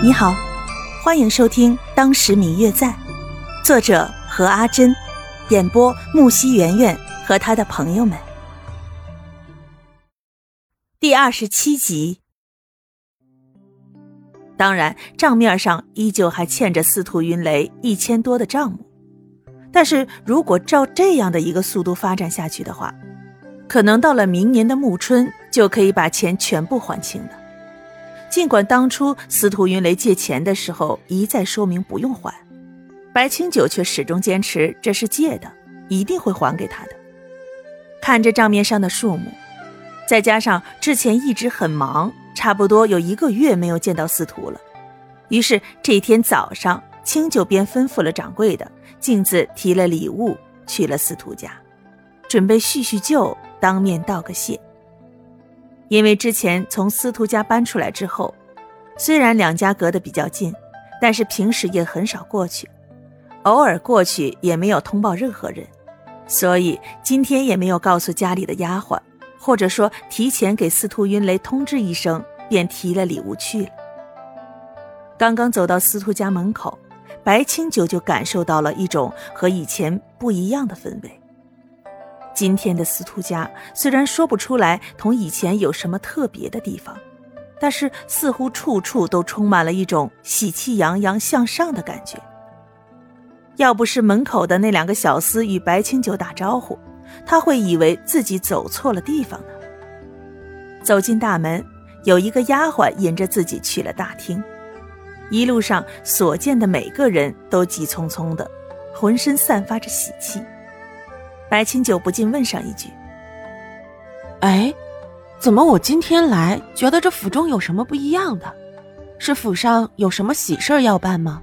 你好，欢迎收听《当时明月在》，作者何阿珍，演播木西圆圆和他的朋友们。第二十七集。当然，账面上依旧还欠着司徒云雷一千多的账目，但是如果照这样的一个速度发展下去的话，可能到了明年的暮春就可以把钱全部还清了。尽管当初司徒云雷借钱的时候一再说明不用还，白清九却始终坚持这是借的，一定会还给他的。看着账面上的数目，再加上之前一直很忙，差不多有一个月没有见到司徒了，于是这天早上，清九便吩咐了掌柜的，径自提了礼物去了司徒家，准备叙叙旧，当面道个谢。因为之前从司徒家搬出来之后，虽然两家隔得比较近，但是平时也很少过去，偶尔过去也没有通报任何人，所以今天也没有告诉家里的丫鬟，或者说提前给司徒云雷通知一声，便提了礼物去了。刚刚走到司徒家门口，白清九就感受到了一种和以前不一样的氛围。今天的司徒家虽然说不出来同以前有什么特别的地方，但是似乎处处都充满了一种喜气洋洋向上的感觉。要不是门口的那两个小厮与白清九打招呼，他会以为自己走错了地方呢。走进大门，有一个丫鬟引着自己去了大厅。一路上所见的每个人都急匆匆的，浑身散发着喜气。白清九不禁问上一句：“哎，怎么我今天来觉得这府中有什么不一样的？是府上有什么喜事要办吗？”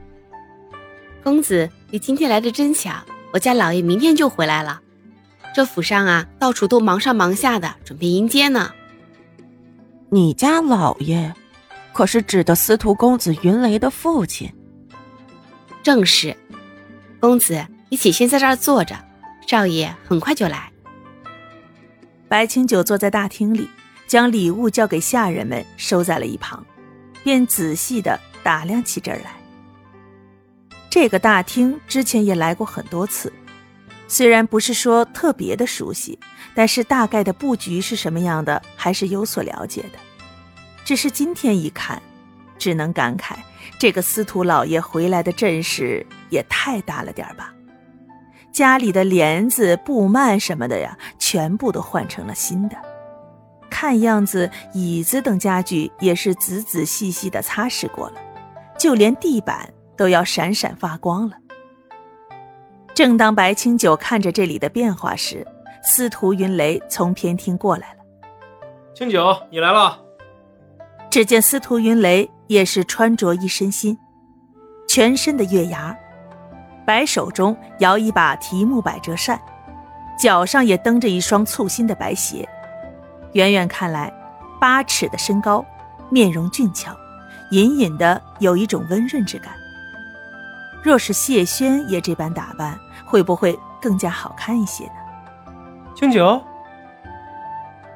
公子，你今天来的真巧，我家老爷明天就回来了。这府上啊，到处都忙上忙下的，准备迎接呢。你家老爷，可是指的司徒公子云雷的父亲？正是。公子，你且先在这儿坐着。少爷很快就来。白清九坐在大厅里，将礼物交给下人们，收在了一旁，便仔细的打量起这儿来。这个大厅之前也来过很多次，虽然不是说特别的熟悉，但是大概的布局是什么样的，还是有所了解的。只是今天一看，只能感慨这个司徒老爷回来的阵势也太大了点吧。家里的帘子、布幔什么的呀，全部都换成了新的。看样子，椅子等家具也是仔仔细细的擦拭过了，就连地板都要闪闪发光了。正当白清九看着这里的变化时，司徒云雷从偏厅过来了。清九，你来了。只见司徒云雷也是穿着一身新，全身的月牙。白手中摇一把提木百折扇，脚上也蹬着一双簇新的白鞋。远远看来，八尺的身高，面容俊俏，隐隐的有一种温润之感。若是谢轩也这般打扮，会不会更加好看一些呢？清酒，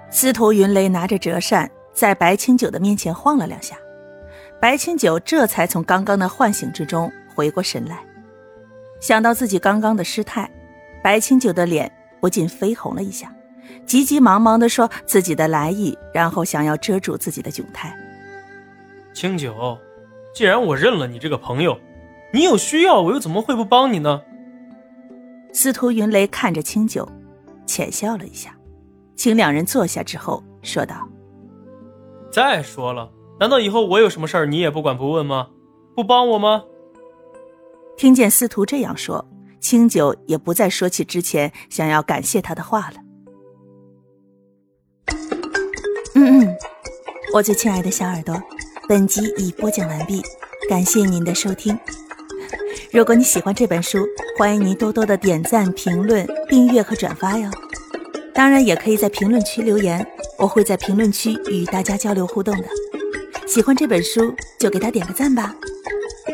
司徒云雷拿着折扇在白清九的面前晃了两下，白清九这才从刚刚的唤醒之中回过神来。想到自己刚刚的失态，白清九的脸不禁绯红了一下，急急忙忙地说自己的来意，然后想要遮住自己的窘态。清九，既然我认了你这个朋友，你有需要我又怎么会不帮你呢？司徒云雷看着清九，浅笑了一下，请两人坐下之后说道：“再说了，难道以后我有什么事儿你也不管不问吗？不帮我吗？”听见司徒这样说，清九也不再说起之前想要感谢他的话了。嗯嗯，我最亲爱的小耳朵，本集已播讲完毕，感谢您的收听。如果你喜欢这本书，欢迎您多多的点赞、评论、订阅和转发哟。当然，也可以在评论区留言，我会在评论区与大家交流互动的。喜欢这本书，就给他点个赞吧。